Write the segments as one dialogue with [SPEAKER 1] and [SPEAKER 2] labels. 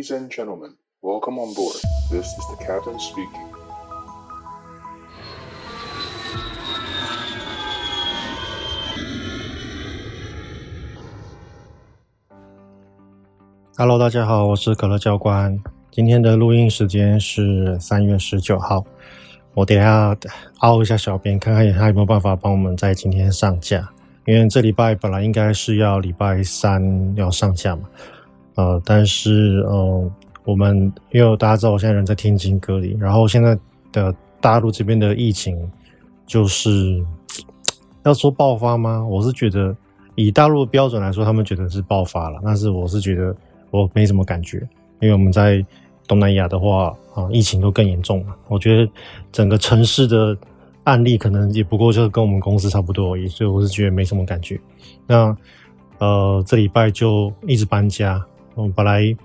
[SPEAKER 1] Ladies and gentlemen, welcome on board. This is the captain speaking.
[SPEAKER 2] Hello，大家好，我是可乐教官。今天的录音时间是三月十九号。我等一下凹一下小编，看看他有没有办法帮我们在今天上架。因为这礼拜本来应该是要礼拜三要上架嘛，呃，但是呃，我们因为大家知道我现在人在天津隔离，然后现在的大陆这边的疫情就是要说爆发吗？我是觉得以大陆的标准来说，他们觉得是爆发了，但是我是觉得。我没什么感觉，因为我们在东南亚的话啊，疫情都更严重了。我觉得整个城市的案例可能也不过就是跟我们公司差不多而已，所以我是觉得没什么感觉。那呃，这礼拜就一直搬家。我们本来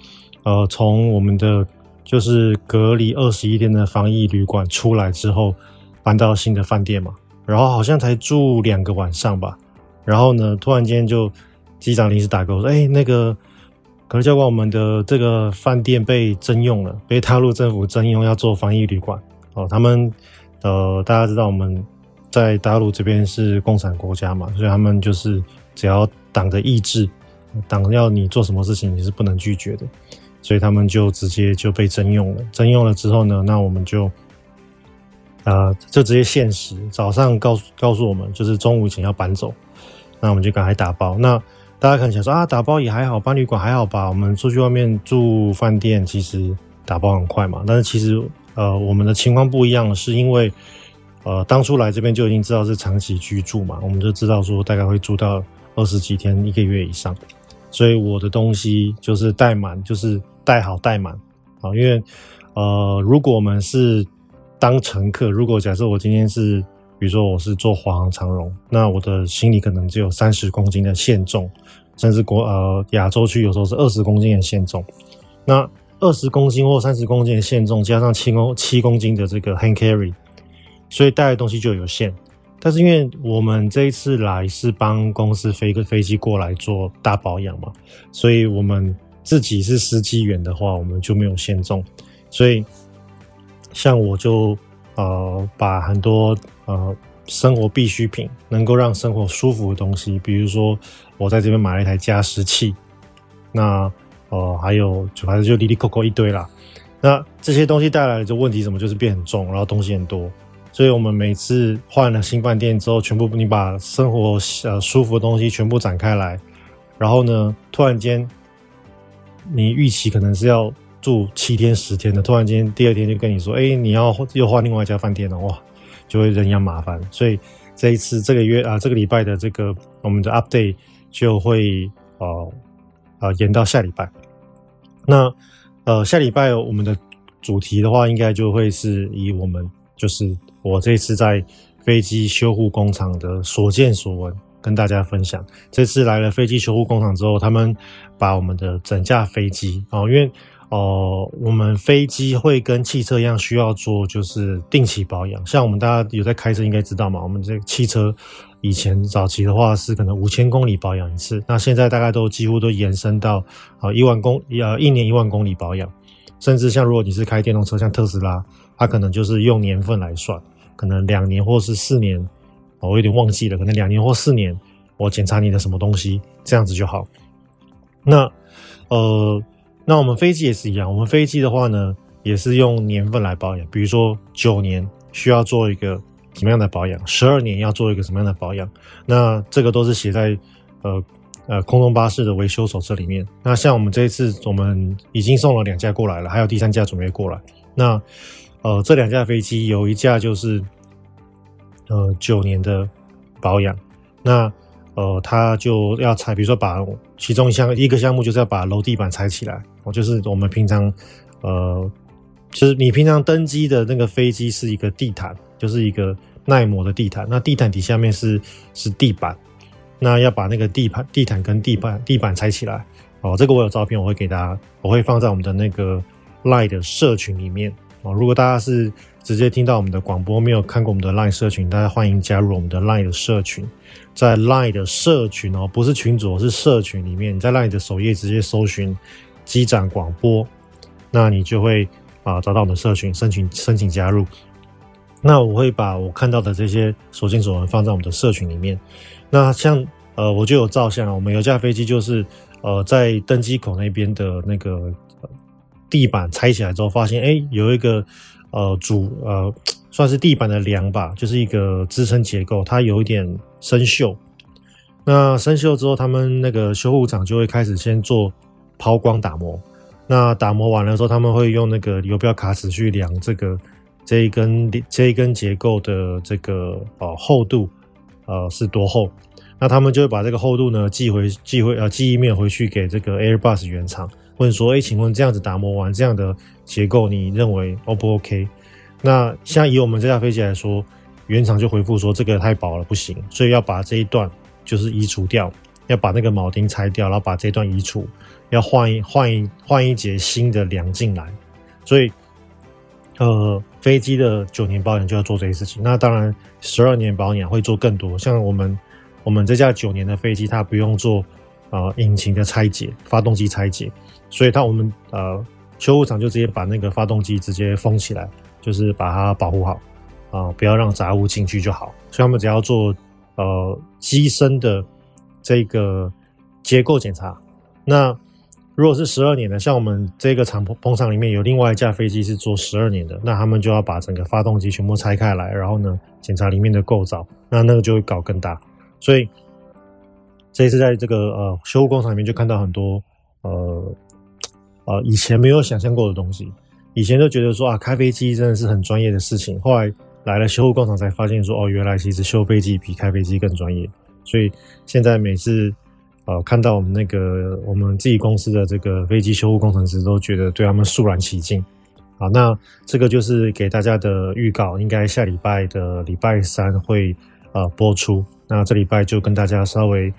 [SPEAKER 2] 呃从我们的就是隔离二十一天的防疫旅馆出来之后，搬到新的饭店嘛，然后好像才住两个晚上吧。然后呢，突然间就机长临时打给我说：“哎，那个。”可乐教官，我们的这个饭店被征用了，被大陆政府征用要做防疫旅馆。哦，他们呃，大家知道我们在大陆这边是共产国家嘛，所以他们就是只要党的意志，党要你做什么事情，你是不能拒绝的。所以他们就直接就被征用了。征用了之后呢，那我们就呃，就直接限时，早上告诉告诉我们，就是中午前要搬走，那我们就赶快打包。那大家可能想说啊，打包也还好，搬旅馆还好吧？我们出去外面住饭店，其实打包很快嘛。但是其实，呃，我们的情况不一样，是因为，呃，当初来这边就已经知道是长期居住嘛，我们就知道说大概会住到二十几天、一个月以上。所以我的东西就是带满，就是带好带满啊。因为，呃，如果我们是当乘客，如果假设我今天是。比如说我是坐华航长荣，那我的行李可能只有三十公斤的限重，甚至国呃亚洲区有时候是二十公斤的限重。那二十公斤或三十公斤的限重，加上七公七公斤的这个 hand carry，所以带的东西就有限。但是因为我们这一次来是帮公司飞个飞机过来做大保养嘛，所以我们自己是司机员的话，我们就没有限重。所以像我就。呃，把很多呃生活必需品，能够让生活舒服的东西，比如说我在这边买了一台加湿器，那呃还有就反正就哩哩扣扣一堆啦。那这些东西带来的问题什么？就是变很重，然后东西很多。所以我们每次换了新饭店之后，全部你把生活呃舒服的东西全部展开来，然后呢，突然间你预期可能是要。住七天十天的，突然间第二天就跟你说，哎、你要又换另外一家饭店了，哇，就会人仰马翻。所以这一次这个月啊，这个礼拜的这个我们的 update 就会呃呃延到下礼拜。那呃下礼拜我们的主题的话，应该就会是以我们就是我这次在飞机修护工厂的所见所闻跟大家分享。这次来了飞机修护工厂之后，他们把我们的整架飞机、哦，因为哦、我们飞机会跟汽车一样，需要做就是定期保养。像我们大家有在开车，应该知道嘛。我们这汽车以前早期的话是可能五千公里保养一次，那现在大概都几乎都延伸到啊一万公呃一年一万公里保养。甚至像如果你是开电动车，像特斯拉，它可能就是用年份来算，可能两年或是四年，我有点忘记了，可能两年或四年，我检查你的什么东西，这样子就好。那呃。那我们飞机也是一样，我们飞机的话呢，也是用年份来保养。比如说九年需要做一个什么样的保养，十二年要做一个什么样的保养。那这个都是写在呃呃空中巴士的维修手册里面。那像我们这一次，我们已经送了两架过来了，还有第三架准备过来。那呃这两架飞机有一架就是呃九年的保养。那呃，他就要拆，比如说把其中一项一个项目就是要把楼地板拆起来。哦，就是我们平常，呃，就是你平常登机的那个飞机是一个地毯，就是一个耐磨的地毯。那地毯底下面是是地板，那要把那个地板、地毯跟地板、地板拆起来。哦，这个我有照片，我会给大家，我会放在我们的那个 Line 的社群里面。哦，如果大家是直接听到我们的广播，没有看过我们的 Line 社群，大家欢迎加入我们的 Line 的社群。在 Line 的社群哦，不是群组，是社群里面。你在 Line 的首页直接搜寻“机长广播”，那你就会啊找到我们的社群申请申请加入。那我会把我看到的这些所见所闻放在我们的社群里面。那像呃我就有照相，我们有架飞机就是呃在登机口那边的那个地板拆起来之后，发现哎有一个呃主呃算是地板的梁吧，就是一个支撑结构，它有一点生锈。那生锈之后，他们那个修护厂就会开始先做抛光打磨。那打磨完了之后，他们会用那个游标卡尺去量这个这一根这一根结构的这个呃厚度，呃是多厚。那他们就会把这个厚度呢寄回寄回呃寄一面回去给这个 Airbus 原厂，问说：哎，请问这样子打磨完这样的结构，你认为 O 不 OK？那像以我们这架飞机来说，原厂就回复说这个太薄了，不行，所以要把这一段。就是移除掉，要把那个铆钉拆掉，然后把这段移除，要换一换一换一节新的梁进来。所以，呃，飞机的九年保养就要做这些事情。那当然，十二年保养会做更多。像我们我们这架九年的飞机，它不用做呃引擎的拆解、发动机拆解，所以它我们呃修护厂就直接把那个发动机直接封起来，就是把它保护好啊、不要让杂物进去就好。所以他们只要做。呃，机身的这个结构检查。那如果是十二年的，像我们这个厂棚厂里面有另外一架飞机是做十二年的，那他们就要把整个发动机全部拆开来，然后呢检查里面的构造，那那个就会搞更大。所以这一次在这个呃修护工厂里面就看到很多呃呃以前没有想象过的东西，以前都觉得说啊开飞机真的是很专业的事情，后来。来了修护工厂才发现说哦，原来其实修飞机比开飞机更专业。所以现在每次呃看到我们那个我们自己公司的这个飞机修护工程师，都觉得对他们肃然起敬。好，那这个就是给大家的预告，应该下礼拜的礼拜三会呃播出。那这礼拜就跟大家稍微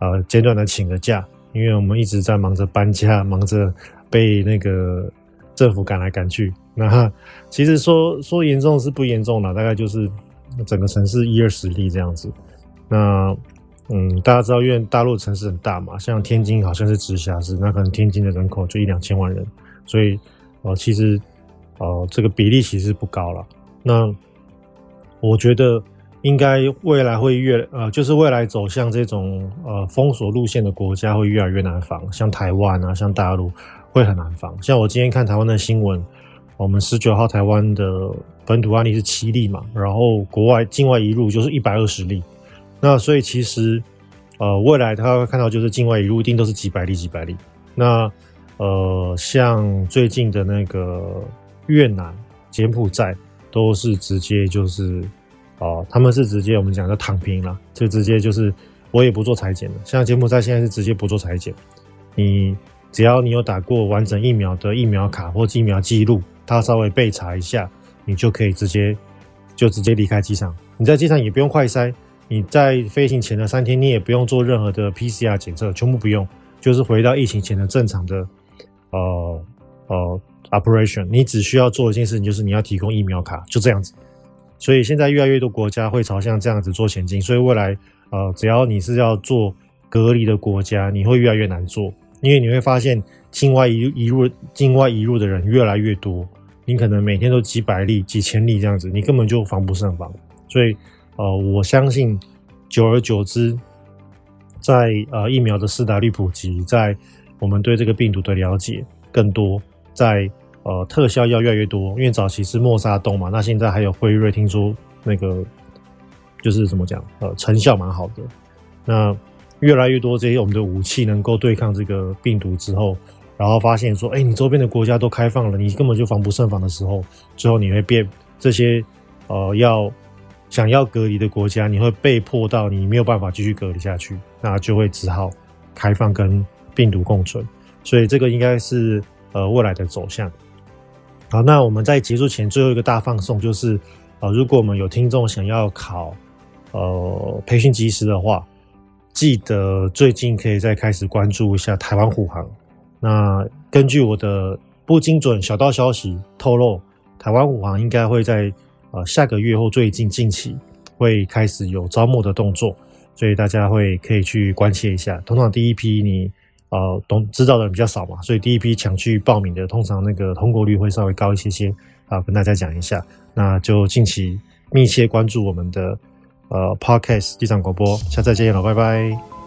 [SPEAKER 2] 呃简短的请个假，因为我们一直在忙着搬家，忙着被那个政府赶来赶去。那其实说说严重是不严重了，大概就是整个城市一二十例这样子。那嗯，大家知道，因为大陆城市很大嘛，像天津好像是直辖市，那可能天津的人口就一两千万人，所以呃，其实呃这个比例其实不高了。那我觉得应该未来会越呃，就是未来走向这种呃封锁路线的国家会越来越难防，像台湾啊，像大陆会很难防。像我今天看台湾的新闻。我们十九号台湾的本土案例是七例嘛，然后国外境外移入就是一百二十例，那所以其实呃未来他会看到就是境外移入一定都是几百例几百例，那呃像最近的那个越南、柬埔寨都是直接就是哦、他们是直接我们讲的躺平了，就直接就是我也不做裁剪了，像柬埔寨现在是直接不做裁剪，你只要你有打过完整疫苗的疫苗卡或疫苗记录。他稍微备查一下，你就可以直接就直接离开机场。你在机场也不用快筛，你在飞行前的三天，你也不用做任何的 PCR 检测，全部不用，就是回到疫情前的正常的呃呃 operation。你只需要做一件事情，就是你要提供疫苗卡，就这样子。所以现在越来越多国家会朝向这样子做前进，所以未来呃只要你是要做隔离的国家，你会越来越难做，因为你会发现境外移移入境外移入的人越来越多。你可能每天都几百例、几千例这样子，你根本就防不胜防。所以，呃，我相信，久而久之，在呃疫苗的施打率普及，在我们对这个病毒的了解更多，在呃特效药越来越多，因为早期是默沙东嘛，那现在还有辉瑞，听说那个就是怎么讲，呃，成效蛮好的。那越来越多这些我们的武器能够对抗这个病毒之后。然后发现说，哎，你周边的国家都开放了，你根本就防不胜防的时候，最后你会变这些，呃，要想要隔离的国家，你会被迫到你没有办法继续隔离下去，那就会只好开放跟病毒共存。所以这个应该是呃未来的走向。好，那我们在结束前最后一个大放送就是，呃，如果我们有听众想要考呃培训机师的话，记得最近可以再开始关注一下台湾虎航。那根据我的不精准小道消息透露，台湾虎航应该会在呃下个月或最近近期会开始有招募的动作，所以大家会可以去关切一下。通常第一批你呃懂知道的人比较少嘛，所以第一批抢去报名的，通常那个通过率会稍微高一些些啊，跟大家讲一下，那就近期密切关注我们的呃 Podcast 地产广播，下次再见了，拜拜。